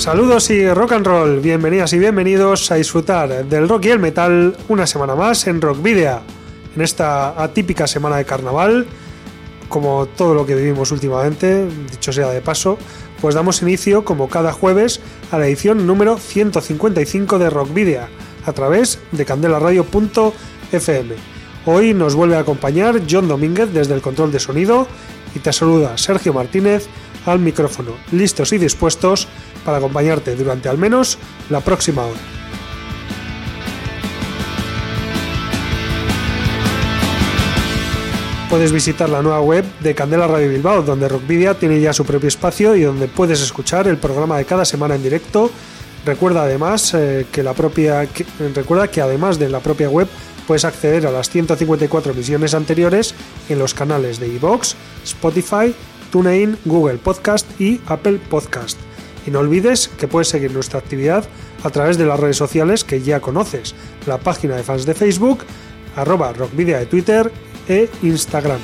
Saludos y rock and roll, bienvenidas y bienvenidos a disfrutar del rock y el metal una semana más en Rock Video. En esta atípica semana de carnaval, como todo lo que vivimos últimamente, dicho sea de paso, pues damos inicio, como cada jueves, a la edición número 155 de Rock Video, a través de candelaradio.fm. Hoy nos vuelve a acompañar John Domínguez desde el control de sonido y te saluda Sergio Martínez al micrófono, listos y dispuestos para acompañarte durante al menos la próxima hora. Puedes visitar la nueva web de Candela Radio Bilbao, donde Rockvidia tiene ya su propio espacio y donde puedes escuchar el programa de cada semana en directo. Recuerda además eh, que la propia recuerda que además de la propia web puedes acceder a las 154 emisiones anteriores en los canales de iVoox, Spotify, TuneIn, Google Podcast y Apple Podcast. Y no olvides que puedes seguir nuestra actividad a través de las redes sociales que ya conoces, la página de fans de Facebook, arroba rockvidia de Twitter e Instagram.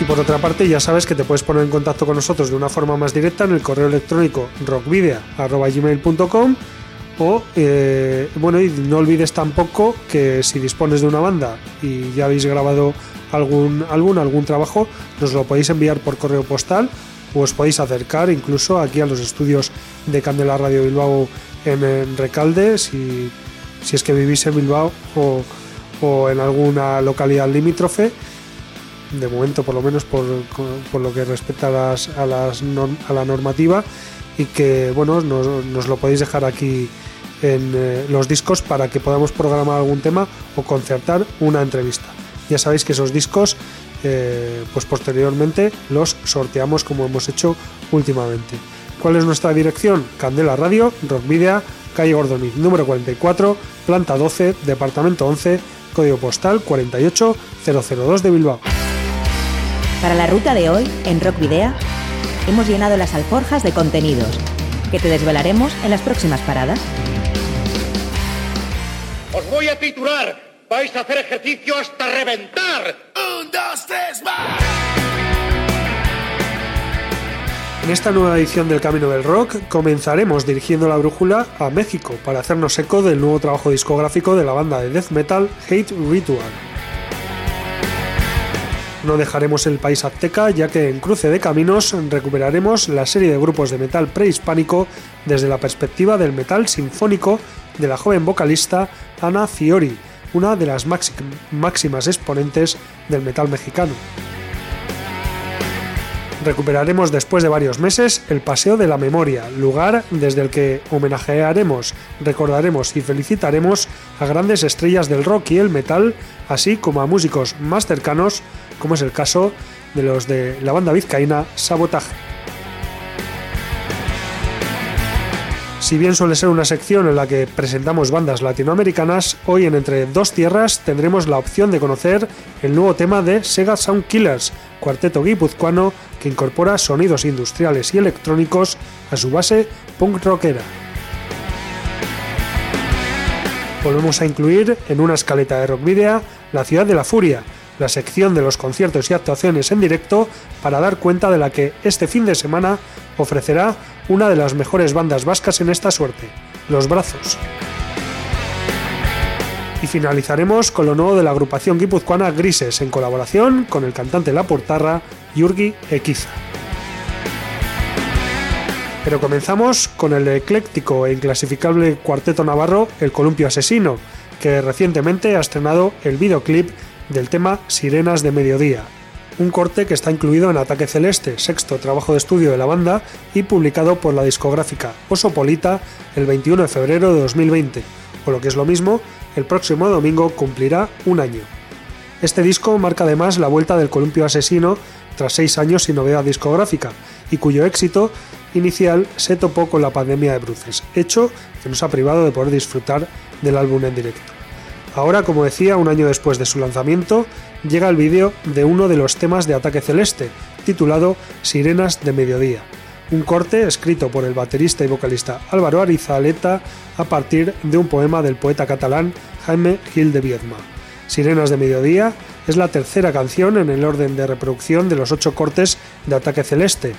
Y por otra parte, ya sabes que te puedes poner en contacto con nosotros de una forma más directa en el correo electrónico rockvidea.gmail.com o, eh, bueno, y no olvides tampoco que si dispones de una banda y ya habéis grabado algún álbum, algún trabajo, nos lo podéis enviar por correo postal o os podéis acercar incluso aquí a los estudios de Candela Radio Bilbao en, Recalde, si, si, es que vivís en Bilbao o, o en alguna localidad limítrofe. De momento por lo menos por, por lo que respecta a, las, a, las a la normativa y que bueno nos, lo podéis dejar aquí en eh, los discos para que podamos programar algún tema o concertar una entrevista. Ya sabéis que esos discos, eh, pues posteriormente los sorteamos como hemos hecho últimamente. ¿Cuál es nuestra dirección? Candela Radio, Rock Media, calle Gordoniz, número 44, planta 12, departamento 11, código postal 48002 de Bilbao. Para la ruta de hoy, en Rock Video, hemos llenado las alforjas de contenidos que te desvelaremos en las próximas paradas. Os voy a titular. Vais a hacer ejercicio hasta reventar. Un, dos, tres, más. En esta nueva edición del Camino del Rock comenzaremos dirigiendo la brújula a México para hacernos eco del nuevo trabajo discográfico de la banda de death metal Hate Ritual. No dejaremos el país azteca ya que en Cruce de Caminos recuperaremos la serie de grupos de metal prehispánico desde la perspectiva del metal sinfónico de la joven vocalista Ana Fiori, una de las máximas exponentes del metal mexicano. Recuperaremos después de varios meses el Paseo de la Memoria, lugar desde el que homenajearemos, recordaremos y felicitaremos a grandes estrellas del rock y el metal, así como a músicos más cercanos, como es el caso de los de la banda vizcaína Sabotaje. Si bien suele ser una sección en la que presentamos bandas latinoamericanas, hoy en Entre Dos Tierras tendremos la opción de conocer el nuevo tema de Sega Sound Killers, cuarteto guipuzcoano que incorpora sonidos industriales y electrónicos a su base punk rockera. Volvemos a incluir en una escaleta de rock video La Ciudad de la Furia, la sección de los conciertos y actuaciones en directo para dar cuenta de la que este fin de semana ofrecerá una de las mejores bandas vascas en esta suerte, Los Brazos. Y finalizaremos con lo nuevo de la agrupación guipuzcoana Grises en colaboración con el cantante La Portarra, Yurgi Equiza. Pero comenzamos con el ecléctico e inclasificable cuarteto navarro El Columpio Asesino, que recientemente ha estrenado el videoclip del tema Sirenas de Mediodía, un corte que está incluido en Ataque Celeste, sexto trabajo de estudio de la banda y publicado por la discográfica Osopolita el 21 de febrero de 2020, o lo que es lo mismo, el próximo domingo cumplirá un año. Este disco marca además la vuelta del Columpio Asesino tras seis años sin novedad discográfica y cuyo éxito inicial se topó con la pandemia de bruces, hecho que nos ha privado de poder disfrutar del álbum en directo. Ahora, como decía, un año después de su lanzamiento, llega el vídeo de uno de los temas de Ataque Celeste, titulado Sirenas de Mediodía, un corte escrito por el baterista y vocalista Álvaro Arizaleta a partir de un poema del poeta catalán Jaime Gil de Viedma. Sirenas de Mediodía es la tercera canción en el orden de reproducción de los ocho cortes de Ataque Celeste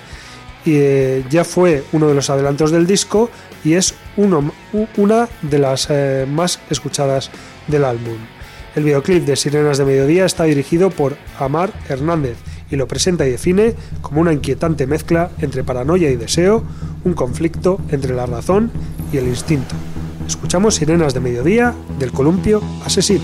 y eh, ya fue uno de los adelantos del disco y es una de las eh, más escuchadas del álbum. El videoclip de Sirenas de Mediodía está dirigido por Amar Hernández y lo presenta y define como una inquietante mezcla entre paranoia y deseo, un conflicto entre la razón y el instinto. Escuchamos Sirenas de Mediodía del Columpio Asesino.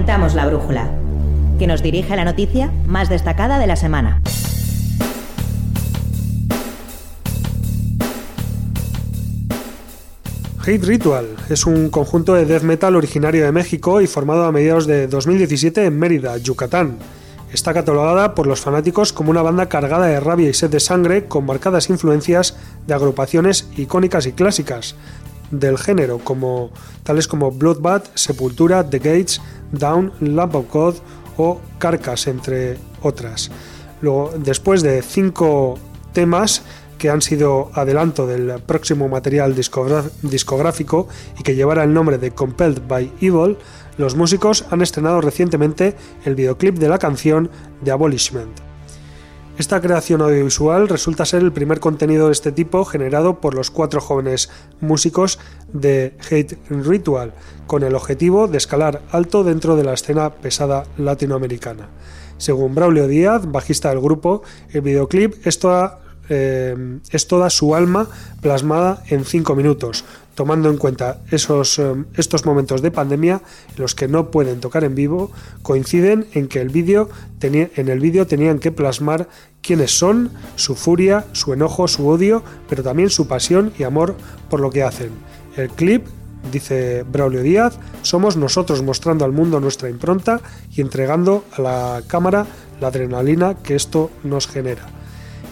Orientamos la brújula, que nos dirige la noticia más destacada de la semana. Hate Ritual es un conjunto de death metal originario de México y formado a mediados de 2017 en Mérida, Yucatán. Está catalogada por los fanáticos como una banda cargada de rabia y sed de sangre con marcadas influencias de agrupaciones icónicas y clásicas del género, como, tales como Bloodbath, Sepultura, The Gates, Down, Lamp of God o Carcass, entre otras. Luego, después de cinco temas, que han sido adelanto del próximo material discográfico y que llevará el nombre de Compelled by Evil, los músicos han estrenado recientemente el videoclip de la canción The Abolishment. Esta creación audiovisual resulta ser el primer contenido de este tipo generado por los cuatro jóvenes músicos de Hate Ritual, con el objetivo de escalar alto dentro de la escena pesada latinoamericana. Según Braulio Díaz, bajista del grupo, el videoclip es toda eh, es toda su alma plasmada en cinco minutos, tomando en cuenta esos, eh, estos momentos de pandemia en los que no pueden tocar en vivo, coinciden en que el vídeo en el vídeo tenían que plasmar quiénes son, su furia, su enojo, su odio, pero también su pasión y amor por lo que hacen. El clip dice Braulio Díaz, somos nosotros mostrando al mundo nuestra impronta y entregando a la cámara la adrenalina que esto nos genera.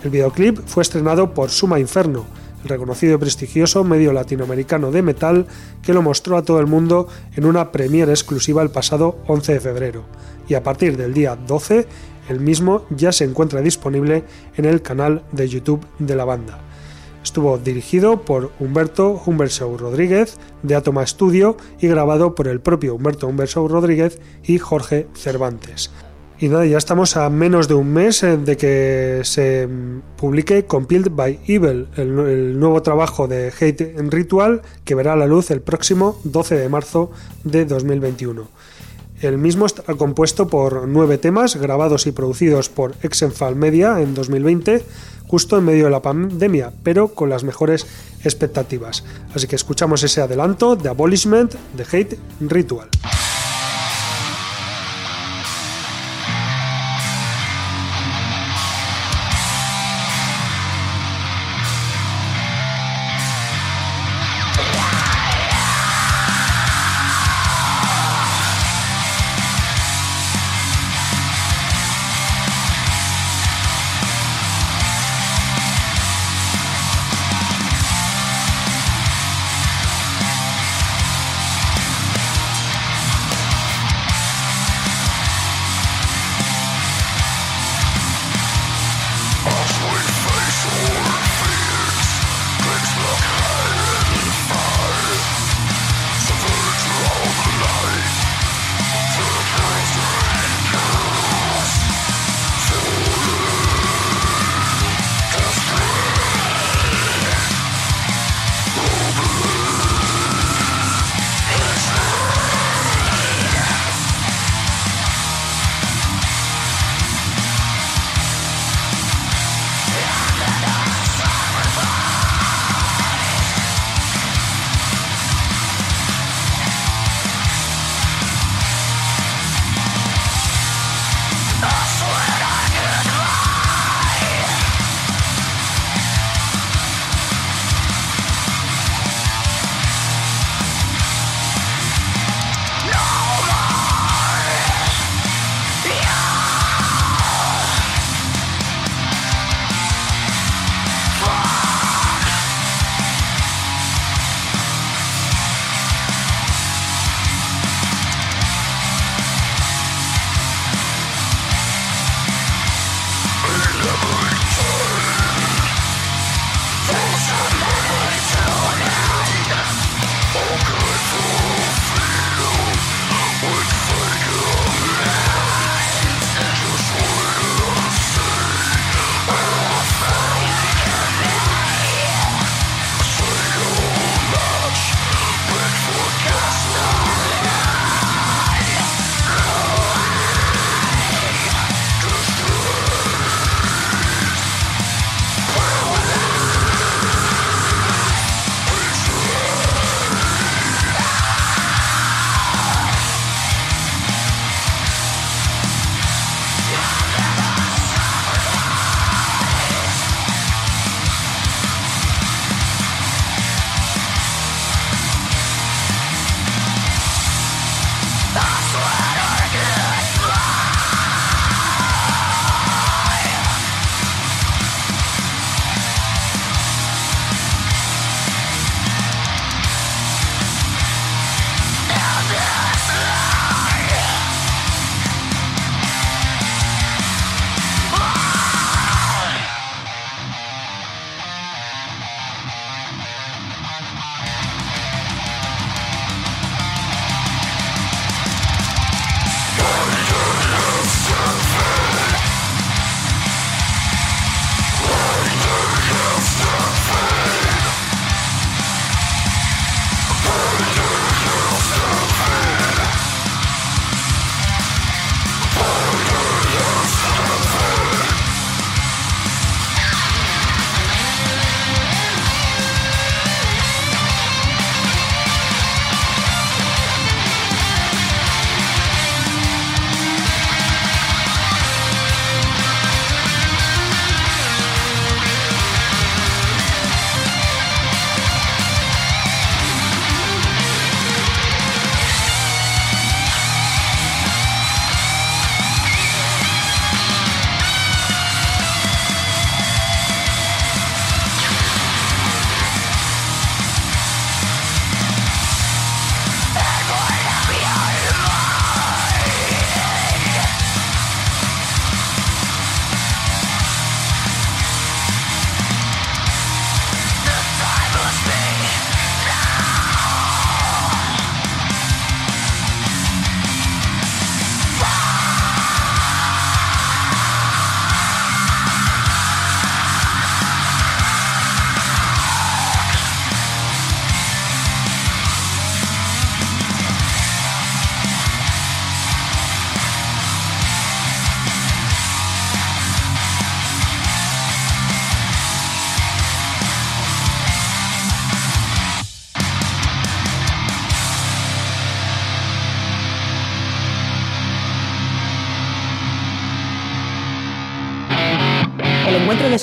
El videoclip fue estrenado por Suma Inferno, el reconocido y prestigioso medio latinoamericano de metal que lo mostró a todo el mundo en una premiere exclusiva el pasado 11 de febrero, y a partir del día 12 el mismo ya se encuentra disponible en el canal de YouTube de la banda. Estuvo dirigido por Humberto Humbershow Rodríguez de Atoma Studio y grabado por el propio Humberto Humbershow Rodríguez y Jorge Cervantes. Y nada, ya estamos a menos de un mes eh, de que se publique Compiled by Evil, el, nuevo trabajo de Hate Ritual que verá la luz el próximo 12 de marzo de 2021. El mismo está compuesto por nueve temas grabados y producidos por Exenfal Media en 2020, justo en medio de la pandemia, pero con las mejores expectativas. Así que escuchamos ese adelanto de Abolishment de Hate Ritual.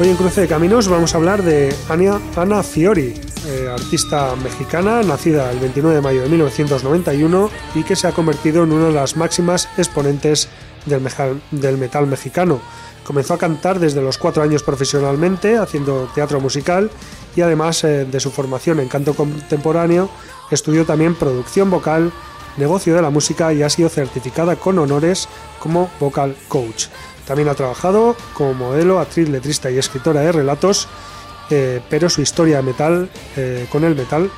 Hoy en Cruce de Caminos vamos a hablar de Ana, Fiori, eh, artista mexicana, nacida el 29 de mayo de 1991 y que se ha convertido en una de las máximas exponentes del, metal mexicano. Comenzó a cantar desde los cuatro años profesionalmente, haciendo teatro musical y además eh, de su formación en canto contemporáneo, estudió también producción vocal, negocio de la música y ha sido certificada con honores como vocal coach. También ha trabajado como modelo, actriz, letrista y escritora de relatos, eh, pero su historia metal, eh, con el metal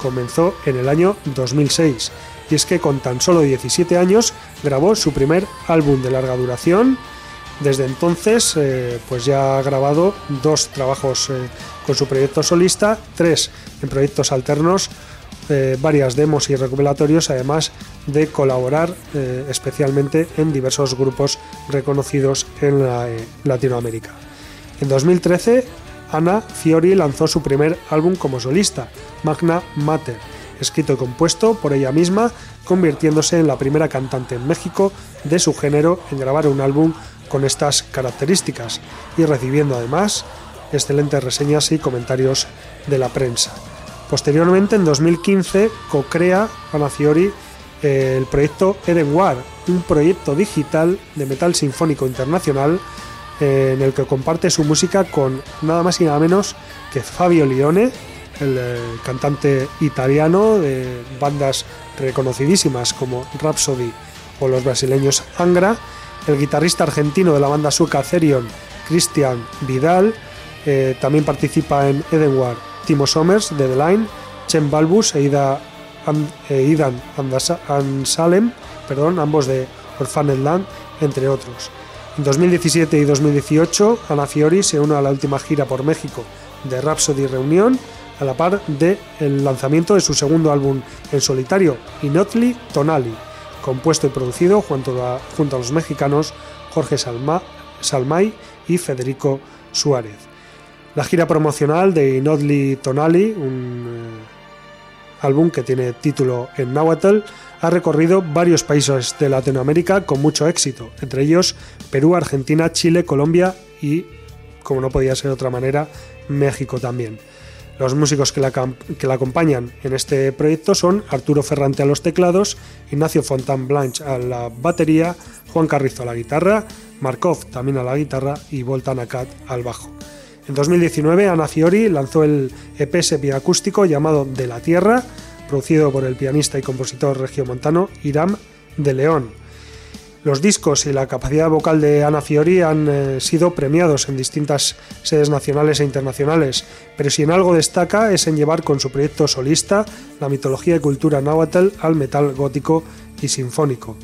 comenzó en el año 2006. Y es que con tan solo 17 años grabó su primer álbum de larga duración. Desde entonces, eh, pues ya ha grabado dos trabajos con su proyecto solista, tres en proyectos alternos eh, varias demos y recopilatorios, además de colaborar eh, especialmente en diversos grupos reconocidos en eh, Latinoamérica. En 2013, Ana Fiori lanzó su primer álbum como solista, Magna Mater, escrito y compuesto por ella misma, convirtiéndose en la primera cantante en México de su género en grabar un álbum con estas características y recibiendo además excelentes reseñas y comentarios de la prensa. Posteriormente, en 2015, co-crea Ana Fiori eh, el proyecto Eden War, un proyecto digital de metal sinfónico internacional eh, en el que comparte su música con nada más y nada menos que Fabio Lione, el eh, cantante italiano de bandas reconocidísimas como Rhapsody o los brasileños Angra, el guitarrista argentino de la banda sueca Therion, Christian Vidal, también participa en Eden War Timo Somers de The Line, Chen Balbus e, Ida, e Idan Ansalem, perdón, ambos de Orphaned Land, entre otros. En 2017 y 2018, Ana Fiori se une a la última gira por México de Rhapsody Reunión, a la par del el lanzamiento de su segundo álbum en solitario, Inotli Tonali, compuesto y producido junto a, junto a los mexicanos Jorge Salma, Salmay y Federico Suárez. La gira promocional de Inodli Tonali, un eh, álbum que tiene título en náhuatl, ha recorrido varios países de Latinoamérica con mucho éxito, entre ellos Perú, Argentina, Chile, Colombia y, como no podía ser de otra manera, México también. Los músicos que la, que la, acompañan en este proyecto son Arturo Ferrante a los teclados, Ignacio Fontán Blanche a la batería, Juan Carrizo a la guitarra, Markov también a la guitarra y Volta Nakat al bajo. En 2019, Ana Fiori lanzó el EP acústico llamado De la Tierra, producido por el pianista y compositor regiomontano Iram de León. Los discos y la capacidad vocal de Ana Fiori han eh, sido premiados en distintas sedes nacionales e internacionales, pero si en algo destaca es en llevar con su proyecto solista la mitología y cultura náhuatl al metal gótico y sinfónico.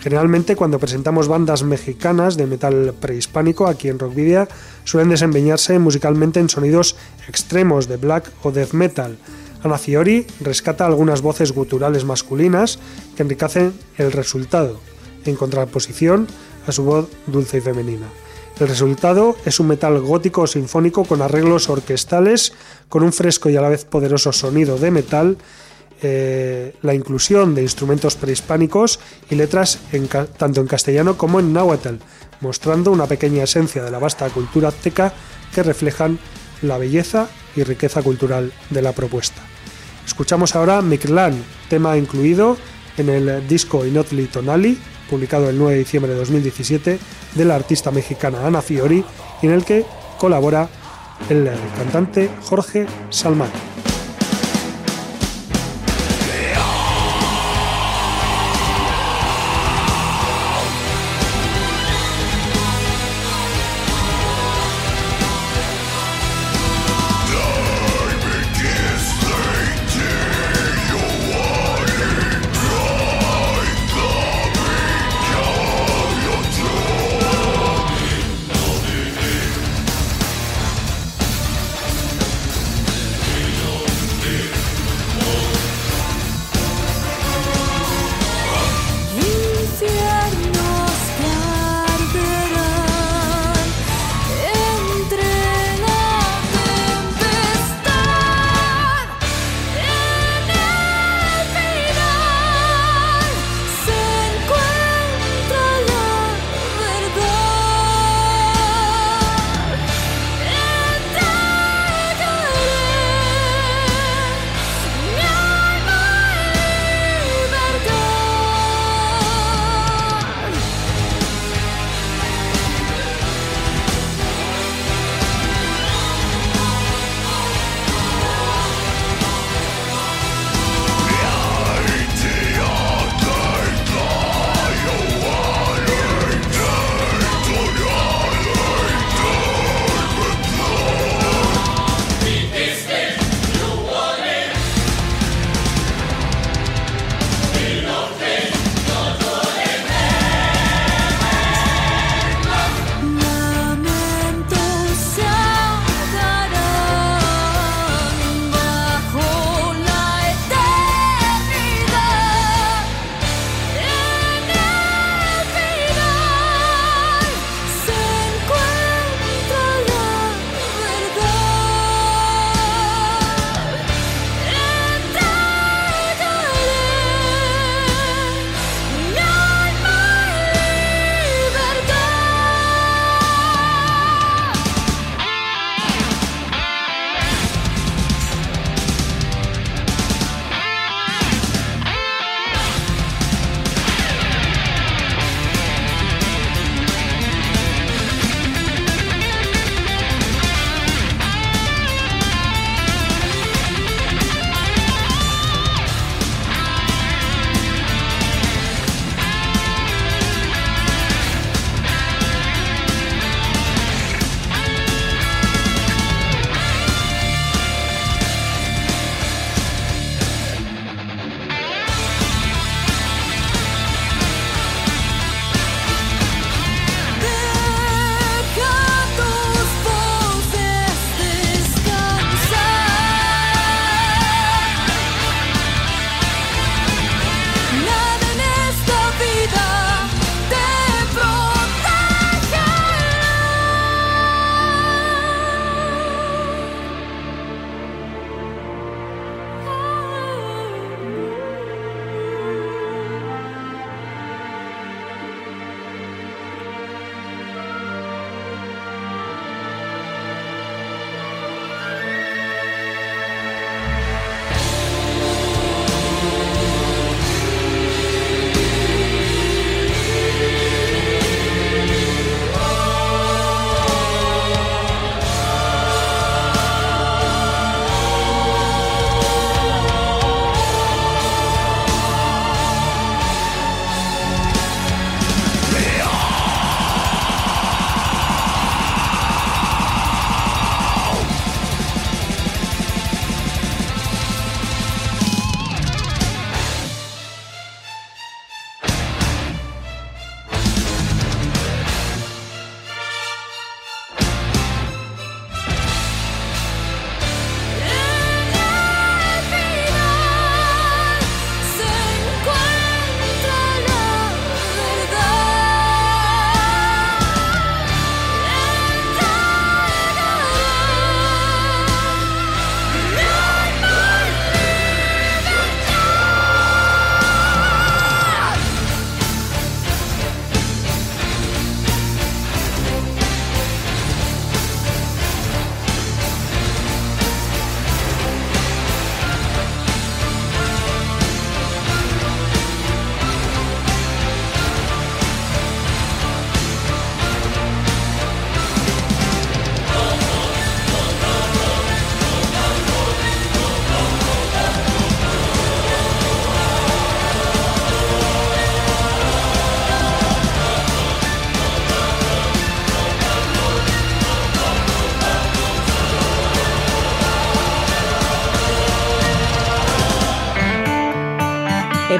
Generalmente cuando presentamos bandas mexicanas de metal prehispánico aquí en Rockvidia suelen desempeñarse musicalmente en sonidos extremos de black o death metal. Ana Fiori rescata algunas voces guturales masculinas que enriquecen el resultado, en contraposición a su voz dulce y femenina. El resultado es un metal gótico sinfónico con arreglos orquestales, con un fresco y a la vez poderoso sonido de metal eh, la inclusión de instrumentos prehispánicos y letras tanto en castellano como en náhuatl, mostrando una pequeña esencia de la vasta cultura azteca que reflejan la belleza y riqueza cultural de la propuesta. Escuchamos ahora Mictlán, tema incluido en el disco Inotli Tonali, publicado el 9 de diciembre de 2017, de la artista mexicana Ana Fiori, en el que colabora el cantante Jorge Salmán.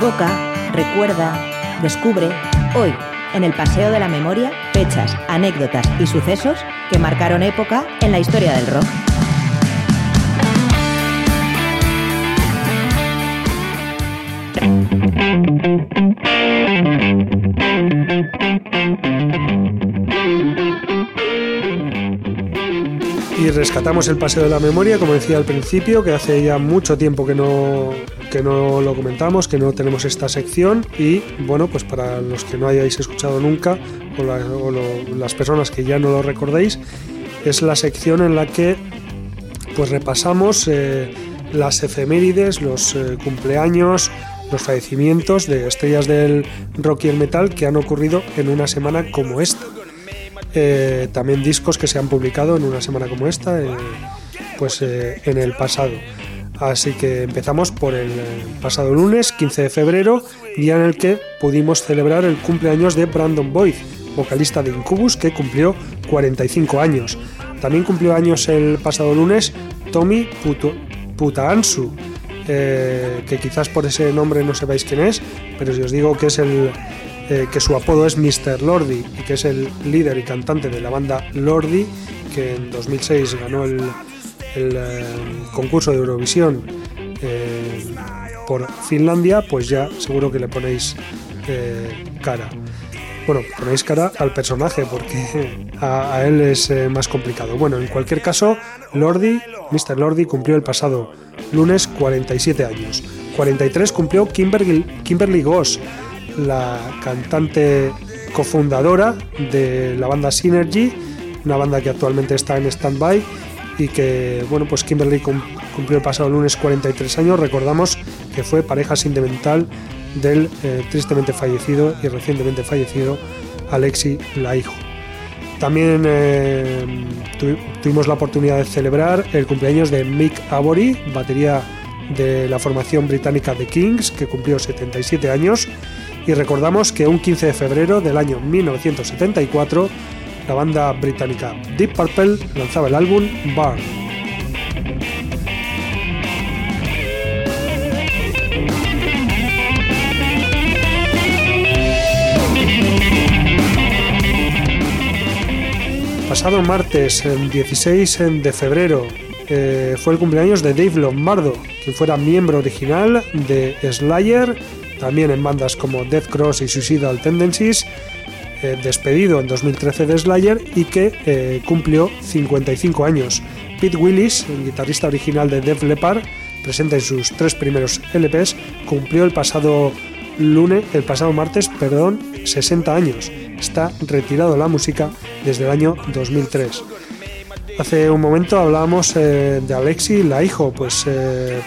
Evoca, recuerda, descubre, hoy, en el Paseo de la Memoria, fechas, anécdotas y sucesos que marcaron época en la historia del rock. Y rescatamos el Paseo de la Memoria, como decía al principio, que hace ya mucho tiempo que no, que no lo comentamos, que no tenemos esta sección y bueno, pues para los que no hayáis escuchado nunca o, las personas que ya no lo recordéis, es la sección en la que pues repasamos eh, las efemérides, los eh, cumpleaños, los fallecimientos de estrellas del rock y el metal que han ocurrido en una semana como esta. Eh, también discos que se han publicado en una semana como esta, pues en el pasado. Así que empezamos por el pasado lunes, 15 de febrero, día en el que pudimos celebrar el cumpleaños de Brandon Boyd, vocalista de Incubus, que cumplió 45 años. También cumplió años el pasado lunes Tommy Putaansu, que quizás por ese nombre no sepáis quién es, pero si os digo que es el eh, que su apodo es Mr. Lordi y que es el líder y cantante de la banda Lordi, que en 2006 ganó el, eh, concurso de Eurovisión eh, por Finlandia, pues ya seguro que le ponéis cara. Bueno, ponéis cara al personaje porque a, él es más complicado. Bueno, en cualquier caso, Lordi, Mr. Lordi cumplió el pasado lunes 47 años. 43 cumplió Kimberly, Kimberly Goss la cantante cofundadora de la banda Synergy, una banda que actualmente está en stand-by que, bueno, pues Kimberly cumplió el pasado lunes 43 años. Recordamos que fue pareja sentimental del eh, tristemente fallecido y recientemente fallecido Alexi Laiho. También eh, tuvimos la oportunidad de celebrar el cumpleaños de Mick Abory, batería de la formación británica The Kings, que cumplió 77 años y recordamos que un 15 de febrero del año 1974 la banda británica Deep Purple lanzaba el álbum Bar. Pasado martes, el 16 de febrero, eh, fue el cumpleaños de Dave Lombardo, quien fuera miembro original de Slayer también en bandas como Death Cross y Suicidal Tendencies, eh, despedido en 2013 de Slayer y que eh, cumplió 55 años. Pete Willis, el guitarrista original de Def Leppard, presente en sus tres primeros LPs, cumplió el pasado lunes, el pasado martes, perdón, 60 años. Está retirado de la música desde el año 2003. Hace un momento hablábamos eh, de Alexi, la hijo, pues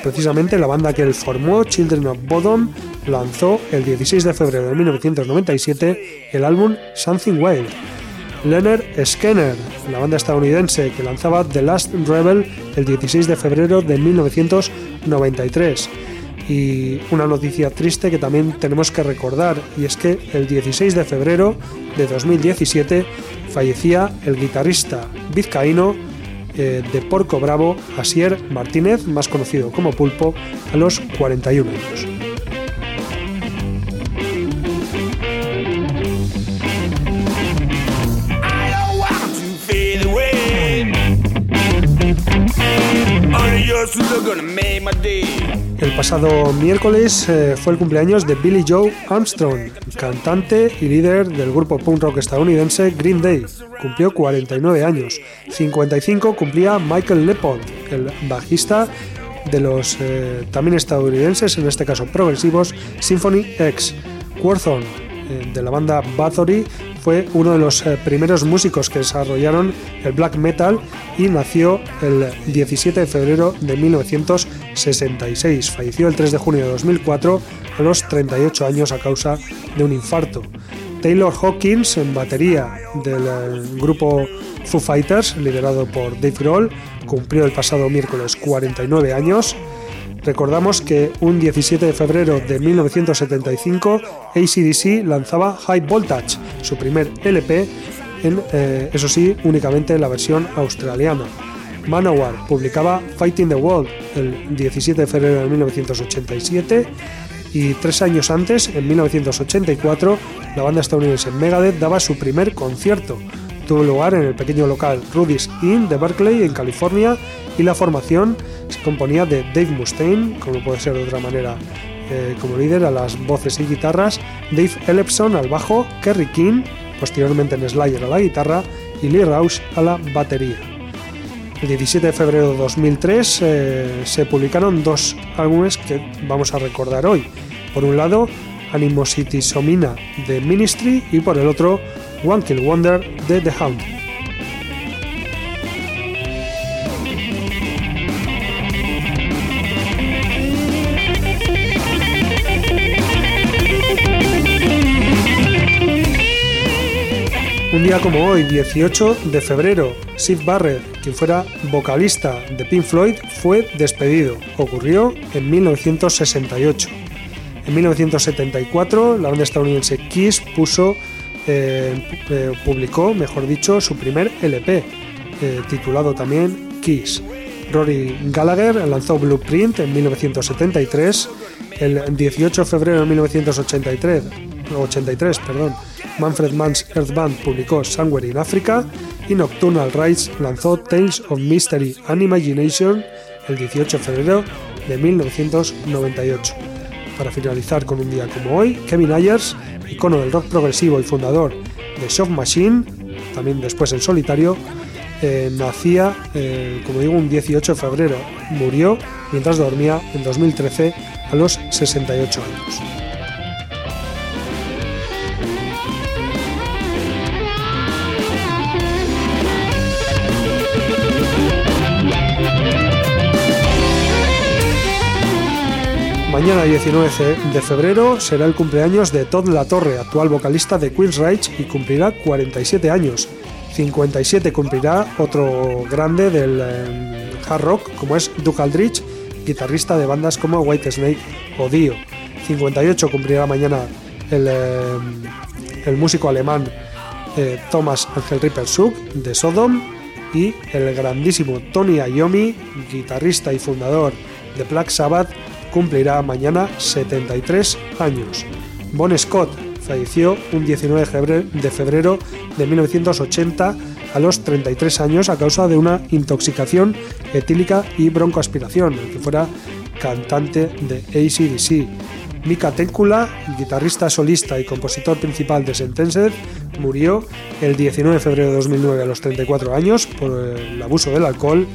precisamente la banda que él formó, Children of Bodom, lanzó el 16 de febrero de 1997 el álbum Something Wild. Leonard Skinner, la banda estadounidense que lanzaba The Last Rebel el 16 de febrero de 1993. Y una noticia triste que también tenemos que recordar, y es que el 16 de febrero de 2017 fallecía el guitarrista vizcaíno eh, de Porco Bravo, Asier Martínez, más conocido como Pulpo, a los 41 años. El pasado miércoles eh, fue el cumpleaños de Billy Joe Armstrong, cantante y líder del grupo punk rock estadounidense Green Day. Cumplió 49 años. 55 cumplía Michael Leopold, el bajista de los eh, también estadounidenses, en este caso progresivos, Symphony X. Warzone, de la banda Bathory, fue uno de los eh, primeros músicos que desarrollaron el black metal y nació el 17 de febrero de 1966. Falleció el 3 de junio de 2004 a los 38 años a causa de un infarto. Taylor Hawkins, en batería del eh, grupo Foo Fighters, liderado por Dave Grohl, cumplió el pasado miércoles 49 años. Recordamos que un 17 de febrero de 1975 ACDC lanzaba High Voltage, su primer LP, en, eh, eso sí, únicamente en la versión australiana. Manowar publicaba Fighting the World el 17 de febrero de 1987 Y tres años antes, en 1984, la banda estadounidense Megadeth daba su primer concierto. Tuvo lugar en el pequeño local Rudy's Inn de Berkeley, en California, y la formación se componía de Dave Mustaine, como puede ser de otra manera, eh, como líder a las voces y guitarras, Dave Ellefson al bajo, Kerry King, posteriormente en Slayer a la guitarra, y Lee Rausch a la batería. El 17 de febrero de 2003 eh, se publicaron dos álbumes que vamos a recordar hoy. Por un lado, Animosity Somina de Ministry y por el otro, One Kill Wonder de The Hound. Un día como hoy, 18 de febrero, Sid Barrett, quien fuera vocalista de Pink Floyd, fue despedido. Ocurrió en 1968. En 1974, la banda estadounidense Kiss puso, eh, eh, publicó, mejor dicho, su primer LP, eh, titulado también Kiss. Rory Gallagher lanzó Blueprint en 1973. El 18 de febrero de 1983, 83, perdón, Manfred Mann's Earth Band publicó Somewhere in Africa y Nocturnal Rides lanzó Tales of Mystery and Imagination el 18 de febrero de 1998. Para finalizar con un día como hoy, Kevin Ayers, icono del rock progresivo y fundador de Soft Machine, también después en solitario, eh, nacía, eh, como digo, un 18 de febrero. Murió mientras dormía en 2013 a los 68 años. Mañana 19 de febrero será el cumpleaños de Todd La Torre, actual vocalista de Queensryche y cumplirá 47 años. 57 cumplirá otro grande del eh, hard rock como es Duke Aldrich, guitarrista de bandas como White Snake o Dio. 58 cumplirá mañana el, eh, el músico alemán eh, Thomas Angel Ripper Sug de Sodom y el grandísimo Tony Iommi, guitarrista y fundador de Black Sabbath, cumplirá mañana 73 años. Bon Scott falleció un 19 de febrero de 1980 a los 33 años a causa de una intoxicación etílica y broncoaspiración, el fuera cantante de ACDC. Mika Tenkula, guitarrista solista y compositor principal de Sentenced, murió el 19 de febrero de 2009 a los 34 años por el abuso del alcohol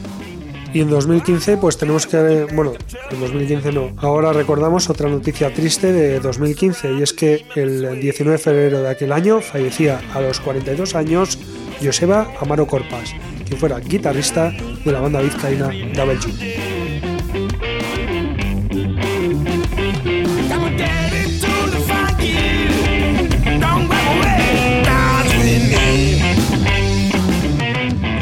y en 2015, pues tenemos que, bueno, en 2015 no, ahora recordamos otra noticia triste de 2015 y es que el 19 de febrero de aquel año fallecía a los 42 años Joseba Amaro Corpas, quien fuera guitarrista de la banda vizcaína Double G.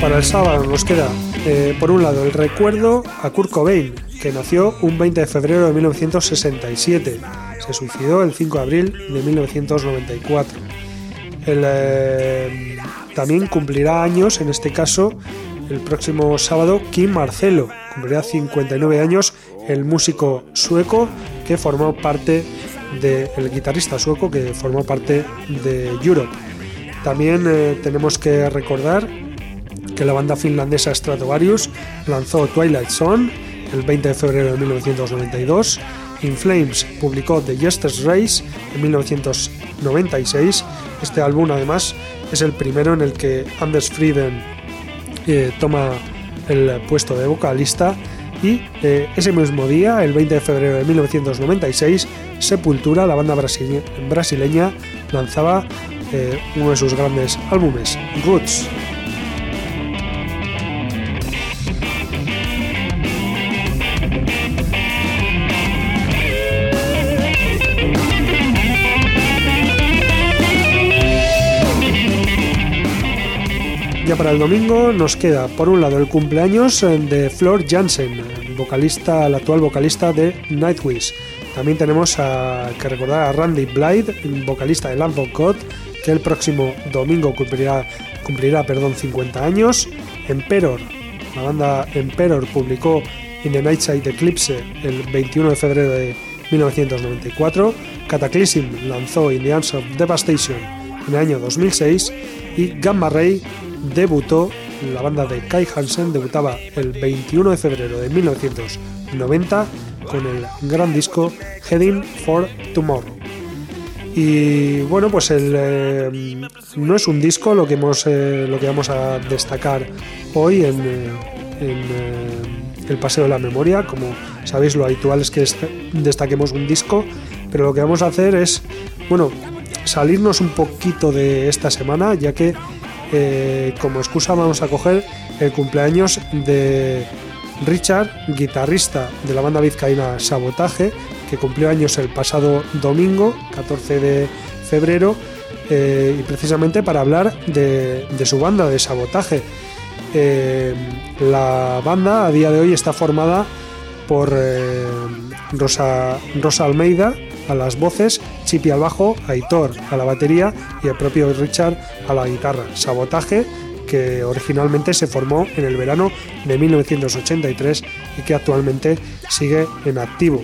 Para el sábado nos queda eh, por un lado, el recuerdo a Kurt Cobain, que nació un 20 de febrero de 1967. Se suicidó el 5 de abril de 1994. Eh, también cumplirá años, en este caso, el próximo sábado, Kim Marcelo. Cumplirá 59 años el músico sueco que formó parte del guitarrista sueco que formó parte de Europe. También eh, tenemos que recordar que la banda finlandesa Stratovarius lanzó Twilight Zone el 20 de febrero de 1992. In Flames publicó The Yester's Race en 1996. Este álbum además es el primero en el que Anders Frieden eh, toma el puesto de vocalista y eh, ese mismo día, el 20 de febrero de 1996, Sepultura, la banda brasileña, lanzaba eh, uno de sus grandes álbumes, Roots. Para el domingo nos queda, por un lado, el cumpleaños eh, de Flor Jansen, vocalista, la actual vocalista de Nightwish. También tenemos a, que recordar a Randy Blythe, vocalista de Lamb of God, que el próximo domingo cumplirá, cumplirá perdón, 50 años. Emperor, la banda Emperor publicó In the Nightside Eclipse el 21 de febrero de 1994, Cataclysm lanzó In the Arms of Devastation en el año 2006 y Gamma Ray debutó, la banda de Kai Hansen debutaba el 21 de febrero de 1990 con el gran disco Heading for Tomorrow. Y bueno, pues eh, no es un disco lo que, eh, lo que vamos a destacar hoy en, eh, el Paseo de la Memoria. Como sabéis, lo habitual es que destaquemos un disco, pero lo que vamos a hacer es, bueno, salirnos un poquito de esta semana, ya que como excusa vamos a coger el cumpleaños de Richard, guitarrista de la banda vizcaína Sabotaje, que cumplió años el pasado domingo, 14 de febrero, eh, y precisamente para hablar de, su banda de sabotaje. Eh, la banda a día de hoy está formada por eh, Rosa, Rosa Almeida a las voces, Chipi al bajo, Aitor a la batería y el propio Richard a la guitarra. Sabotaje que originalmente se formó en el verano de 1983 y que actualmente sigue en activo.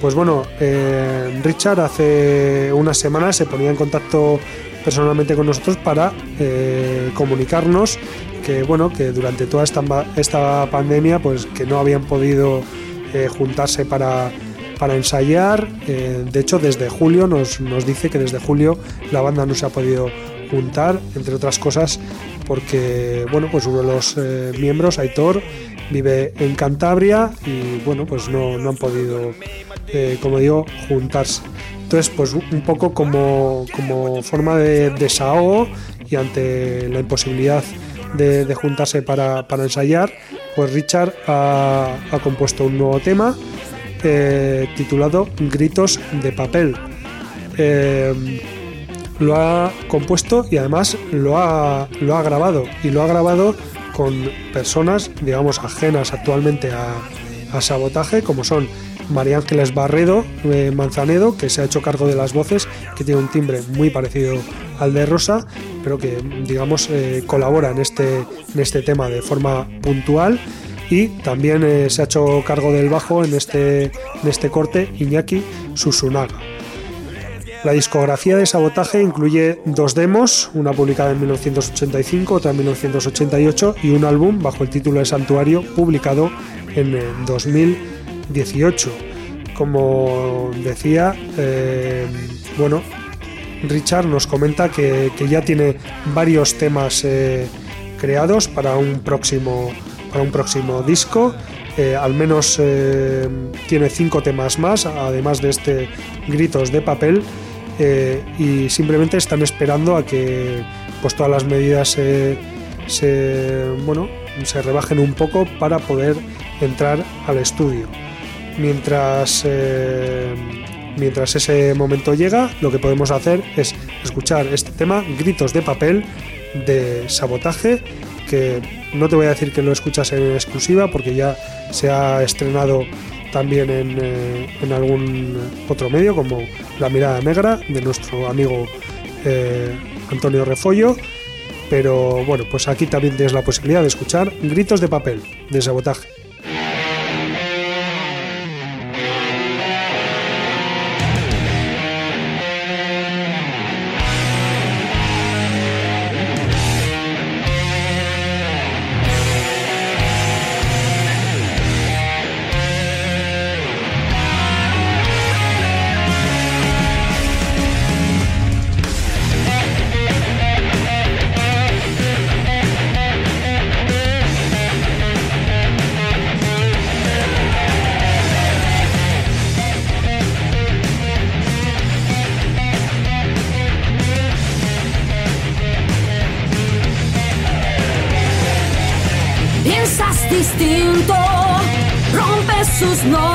Pues bueno, eh, Richard hace unas semanas se ponía en contacto personalmente con nosotros para eh, comunicarnos que bueno que durante toda esta, esta pandemia pues que no habían podido eh, juntarse para, para ensayar. de hecho, desde julio nos, nos dice que desde julio la banda no se ha podido juntar, entre otras cosas, porque bueno, pues uno de los miembros, Aitor, vive en Cantabria y bueno, pues no, no han podido eh, como digo, juntarse. Entonces, pues un poco como, como forma de desahogo y ante la imposibilidad de, juntarse para, ensayar, pues Richard ha, compuesto un nuevo tema eh, titulado Gritos de papel. Eh, lo ha compuesto y además lo ha, lo ha grabado y lo ha grabado con personas, digamos, ajenas actualmente a, a sabotaje, como son María Ángeles Barredo eh, Manzanedo, que se ha hecho cargo de las voces, que tiene un timbre muy parecido al de Rosa, pero que, digamos, eh, colabora en este, en este tema de forma puntual. Y también eh, se ha hecho cargo del bajo en este, en este corte Iñaki Susunaga. La discografía de Sabotaje incluye dos demos, una publicada en 1985, otra en 1988 y un álbum bajo el título de Santuario publicado en 2000 18. Como decía, eh, bueno, Richard nos comenta que, ya tiene varios temas eh, creados para un próximo, para un próximo disco. Eh, al menos tiene cinco temas más, además de este Gritos de papel. y simplemente están esperando a que pues todas las medidas se, bueno, se rebajen un poco para poder entrar al estudio. Mientras, eh, mientras ese momento llega, lo que podemos hacer es escuchar este tema, Gritos de papel, de sabotaje, que no te voy a decir que lo escuchas en exclusiva porque ya se ha estrenado también en, eh, algún otro medio como La Mirada Negra de nuestro amigo eh, Antonio Refollo. Pero bueno, pues aquí también tienes la posibilidad de escuchar Gritos de papel de sabotaje. sus nombres.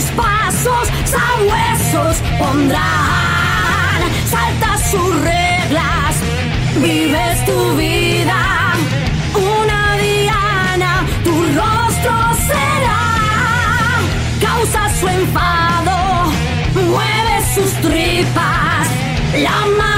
Sus pasos sabuesos pondrán. Saltas sus reglas, vives tu vida, una diana, tu rostro será. Causa su enfado, mueve sus tripas, la marioneta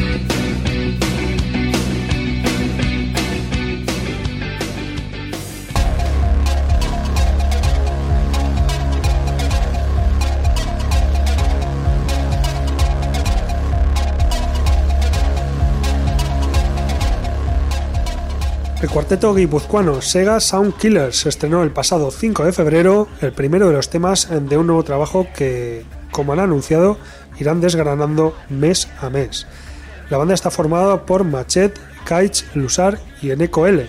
El cuarteto guipuzcoano Sega Sound Killers estrenó el pasado 5 de febrero el primero de los temas de un nuevo trabajo que, como han anunciado, irán desgranando mes a mes. La banda está formada por Machet, Kaich, Lusar y Eneco L.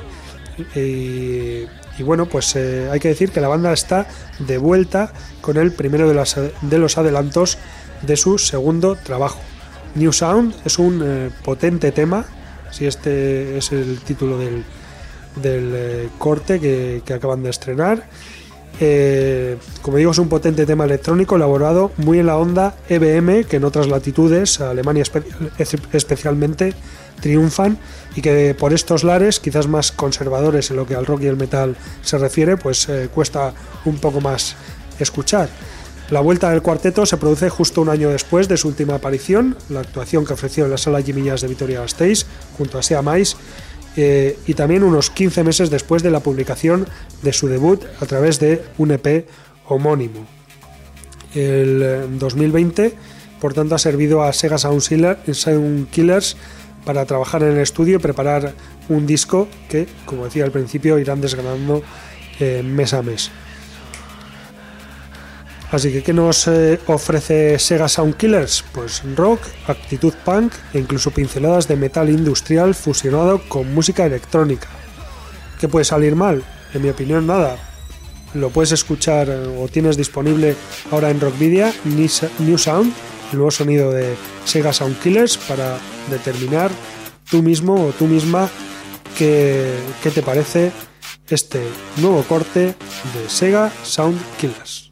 Y, bueno, pues eh, hay que decir que la banda está de vuelta con el primero de los adelantos de su segundo trabajo. New Sound es un eh, potente tema, si este es el título del, del eh, corte que, acaban de estrenar. Eh, como digo, es un potente tema electrónico elaborado muy en la onda EBM que en otras latitudes, Alemania espe- especialmente, triunfan y que por estos lares, quizás más conservadores en lo que al rock y el metal se refiere, pues eh, cuesta un poco más escuchar. La vuelta del cuarteto se produce justo un año después de su última aparición, la actuación que ofreció en la sala Jimmy de Vitoria-Gasteiz junto a Sea Mais, eh, y también unos 15 meses después de la publicación de su debut a través de un EP homónimo. El 2020, eh, por tanto, ha servido a Sega Sound Killers para trabajar en el estudio y preparar un disco que, como decía al principio, irán desgranando eh, mes a mes. Así que, ¿qué nos eh, ofrece Sega Sound Killers? Pues rock, actitud punk e incluso pinceladas de metal industrial fusionado con música electrónica. ¿Qué puede salir mal? En mi opinión, nada. Lo puedes escuchar eh, o tienes disponible ahora en Rockvidia New Sound, el nuevo sonido de Sega Sound Killers, para determinar tú mismo o tú misma qué, qué te parece este nuevo corte de Sega Sound Killers.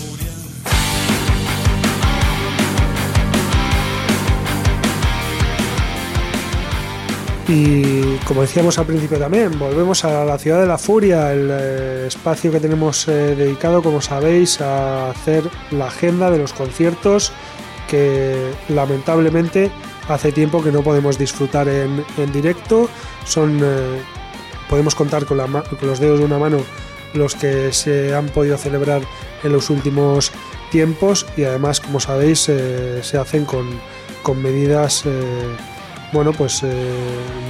Y como decíamos al principio también, volvemos a la ciudad de la furia, el eh, espacio que tenemos eh, dedicado, como sabéis, a hacer la agenda de los conciertos que lamentablemente hace tiempo que no podemos disfrutar en, directo. Son, eh, podemos contar con, los dedos de una mano los que se han podido celebrar en los últimos tiempos y además, como sabéis, se hacen con, con medidas bueno, pues eh,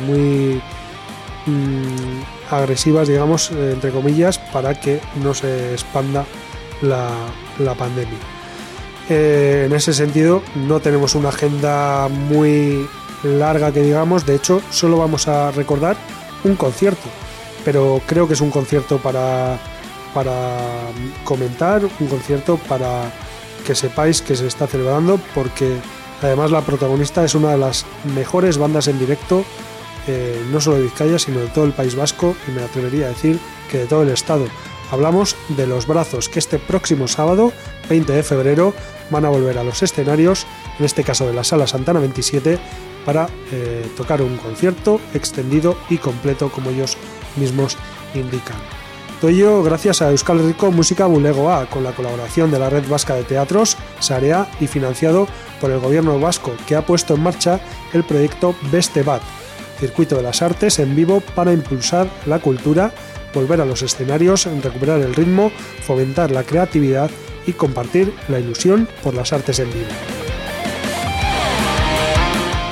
muy mm, agresivas, digamos, entre comillas, para que no se expanda la, pandemia. Eh, en ese sentido, no tenemos una agenda muy larga que digamos, de hecho, solo vamos a recordar un concierto, pero creo que es un concierto para, para comentar, un concierto para que sepáis que se está celebrando, porque Además, la protagonista es una de las mejores bandas en directo, eh, no solo de Vizcaya, sino de todo el País Vasco y me atrevería a decir que de todo el estado. Hablamos de Los Brazos, que este próximo sábado, 20 de febrero, van a volver a los escenarios, en este caso de la Sala Santana 27, para eh, tocar un concierto extendido y completo, como ellos mismos indican. Todo ello gracias a Euskal Rico Música Bulegoa, con la colaboración de la Red Vasca de Teatros, Sarea, y financiado por el gobierno vasco, que ha puesto en marcha el proyecto Bestebat, circuito de las artes en vivo para impulsar la cultura, volver a los escenarios, recuperar el ritmo, fomentar la creatividad y compartir la ilusión por las artes en vivo.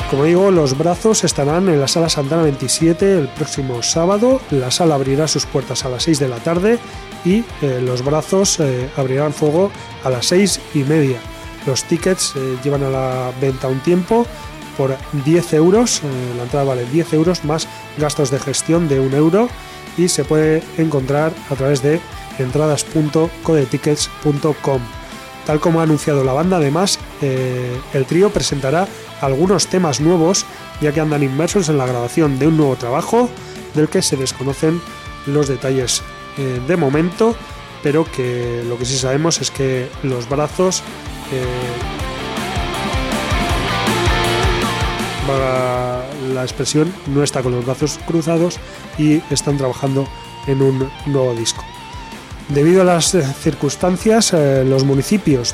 Como digo, los brazos estarán en la sala Santana 27 el próximo sábado. La sala abrirá sus puertas a las 6 de la tarde y eh, los brazos eh, abrirán fuego a las 6 y media. Los tickets eh, llevan a la venta un tiempo por 10 euros. la entrada vale 10 euros más gastos de gestión de 1 euro y se puede encontrar a través de entradas.codetickets.com. Tal como ha anunciado la banda, además, el trío presentará algunos temas nuevos, ya que andan inmersos en la grabación de un nuevo trabajo del que se desconocen los detalles eh, de momento, pero que lo que sí sabemos es que los brazos eh, la expresión no está con los brazos cruzados y están trabajando en un nuevo disco. Debido a las circunstancias, eh, los municipios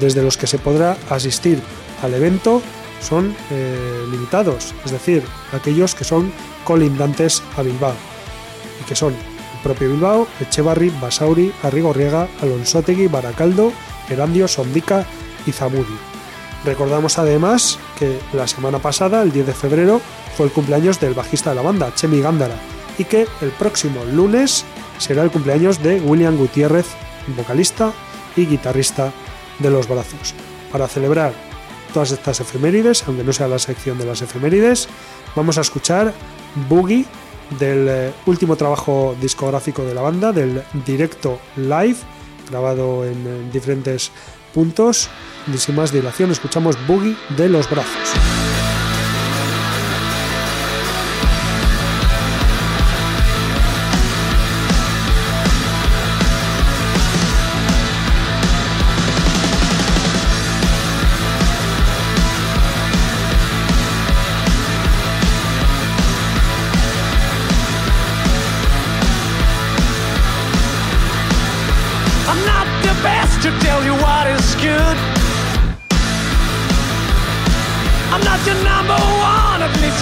desde los que se podrá asistir al evento son eh, limitados, es decir, aquellos que son colindantes a Bilbao, y que son el propio Bilbao, Echevarri, Basauri, Arrigorriega, Alonsotegui, Baracaldo, Erandio, Sondica y Zamudi. Recordamos además que la semana pasada, el 10 de febrero, fue el cumpleaños del bajista de la banda, Chemi Gándara, y que el próximo lunes será el cumpleaños de William Gutiérrez, vocalista y guitarrista de Los Brazos. Para celebrar todas estas efemérides, aunque no sea la sección de las efemérides. Vamos a escuchar Boogie del eh, último trabajo discográfico de la banda, del directo live, grabado en, en diferentes puntos. Y sin más dilación, escuchamos Boogie de los brazos.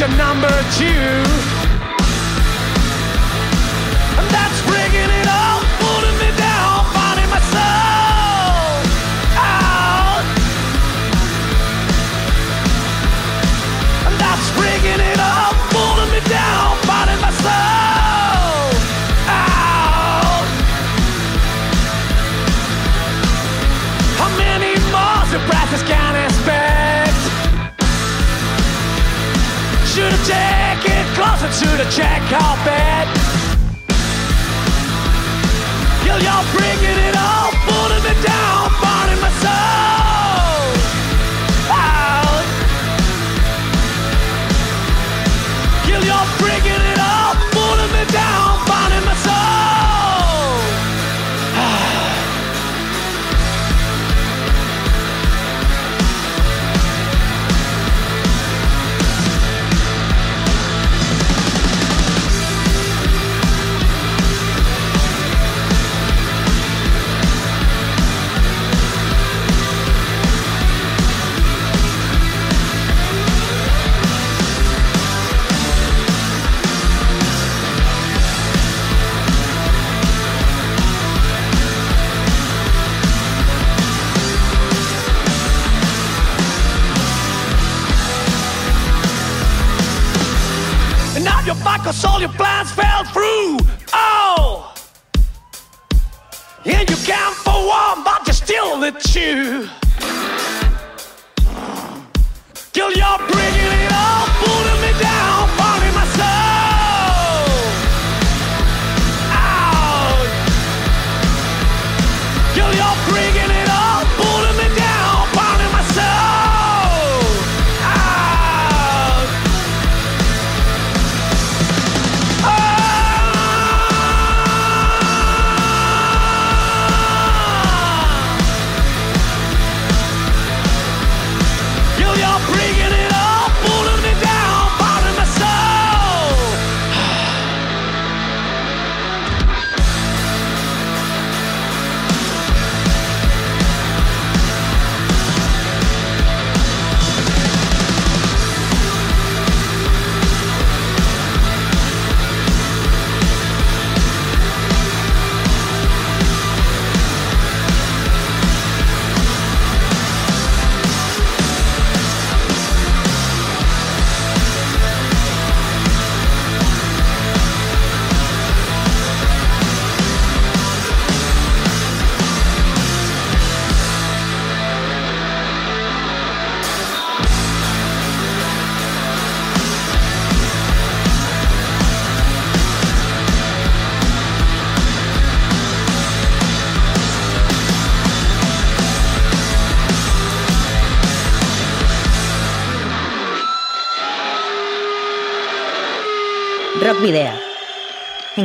your number two. Check Halbert. Yo, y'all bringing it all. cause all your plans fell through. Oh! And you count for one, but you still let you Till you're bringing it all.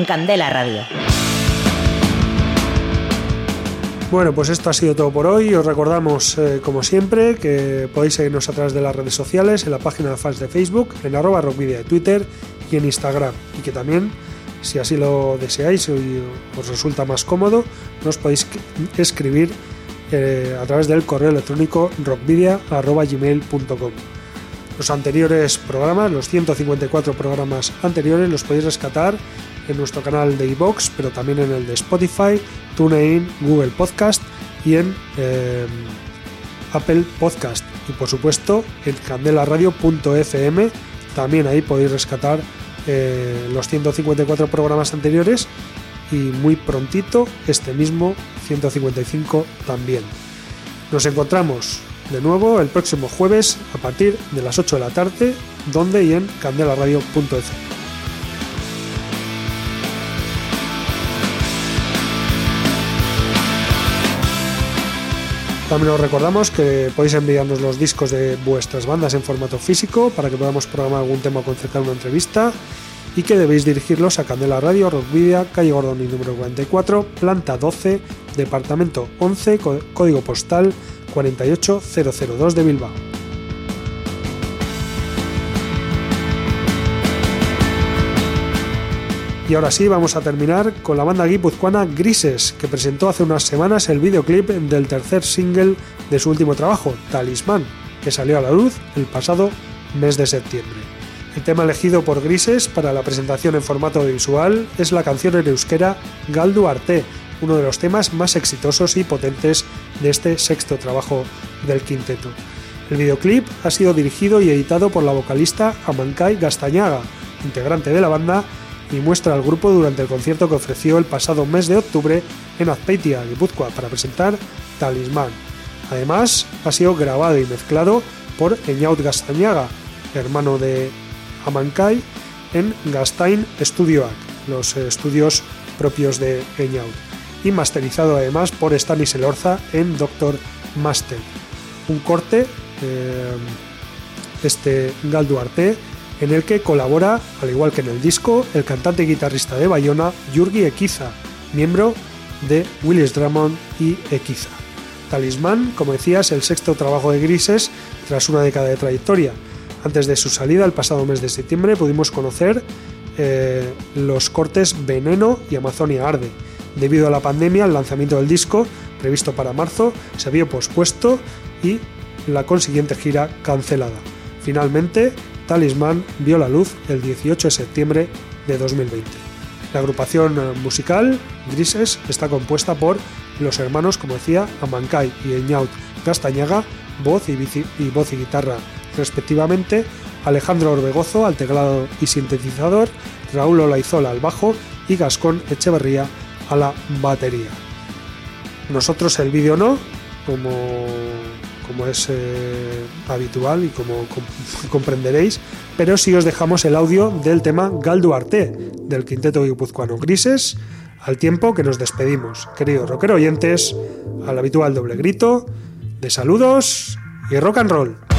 Candela Radio. Bueno, pues esto ha sido todo por hoy. Os recordamos, eh, como siempre, que podéis seguirnos a través de las redes sociales, en la página de fans de Facebook, en arroba rockvidia de Twitter y en Instagram. Y que también, si así lo deseáis y os resulta más cómodo, nos podéis escribir eh, a través del correo electrónico rockvidia.gmail.com. Los anteriores programas, los 154 programas anteriores, los podéis rescatar en nuestro canal de iVoox, pero también en el de Spotify, TuneIn, Google Podcast y en eh, Apple Podcast. Y por supuesto en candelaradio.fm, también ahí podéis rescatar eh, los 154 programas anteriores y muy prontito este mismo 155 también. Nos encontramos de nuevo el próximo jueves a partir de las 8 de la tarde, donde y en candelaradio.fm. También os recordamos que podéis enviarnos los discos de vuestras bandas en formato físico para que podamos programar algún tema o concertar una entrevista y que debéis dirigirlos a Candela Radio, Rockvidia, calle Gordoni número 44, planta 12, departamento 11, código postal 48002 de Bilbao. Y ahora sí, vamos a terminar con la banda guipuzcoana Grises, que presentó hace unas semanas el videoclip del tercer single de su último trabajo, Talismán, que salió a la luz el pasado mes de septiembre. El tema elegido por Grises para la presentación en formato visual es la canción en euskera Galdu Arte, uno de los temas más exitosos y potentes de este sexto trabajo del quinteto. El videoclip ha sido dirigido y editado por la vocalista Amancay Gastañaga, integrante de la banda y muestra al grupo durante el concierto que ofreció el pasado mes de octubre en Azpeitia, Guipúzcoa, para presentar Talismán. Además, ha sido grabado y mezclado por Eñaut Gastañaga, hermano de Amancay, en Gastain Studioac, los estudios propios de Eñaut, y masterizado además por Stanis Elorza en Doctor Master. Un corte, eh, este Gal Duarte, en el que colabora, al igual que en el disco, el cantante y guitarrista de Bayona, Yurgi Equiza, miembro de Willis Drummond y Equiza. Talismán, como decías, el sexto trabajo de Grises tras una década de trayectoria. Antes de su salida, el pasado mes de septiembre, pudimos conocer eh, los cortes Veneno y Amazonia Arde. Debido a la pandemia, el lanzamiento del disco, previsto para marzo, se había pospuesto y la consiguiente gira cancelada. Finalmente, Talismán vio la luz el 18 de septiembre de 2020. La agrupación musical Grises está compuesta por los hermanos, como decía, Amancay y Eñaut Castañaga, voz y, y voz y guitarra respectivamente, Alejandro Orbegozo al teclado y sintetizador, Raúl Olaizola al bajo y Gascón Echeverría a la batería. Nosotros el vídeo no, como como es eh, habitual y como comprenderéis, pero sí os dejamos el audio del tema Galdu Arte, del quinteto guipuzcoano Grises, al tiempo que nos despedimos. Queridos rockero oyentes, al habitual doble grito de saludos y rock and roll.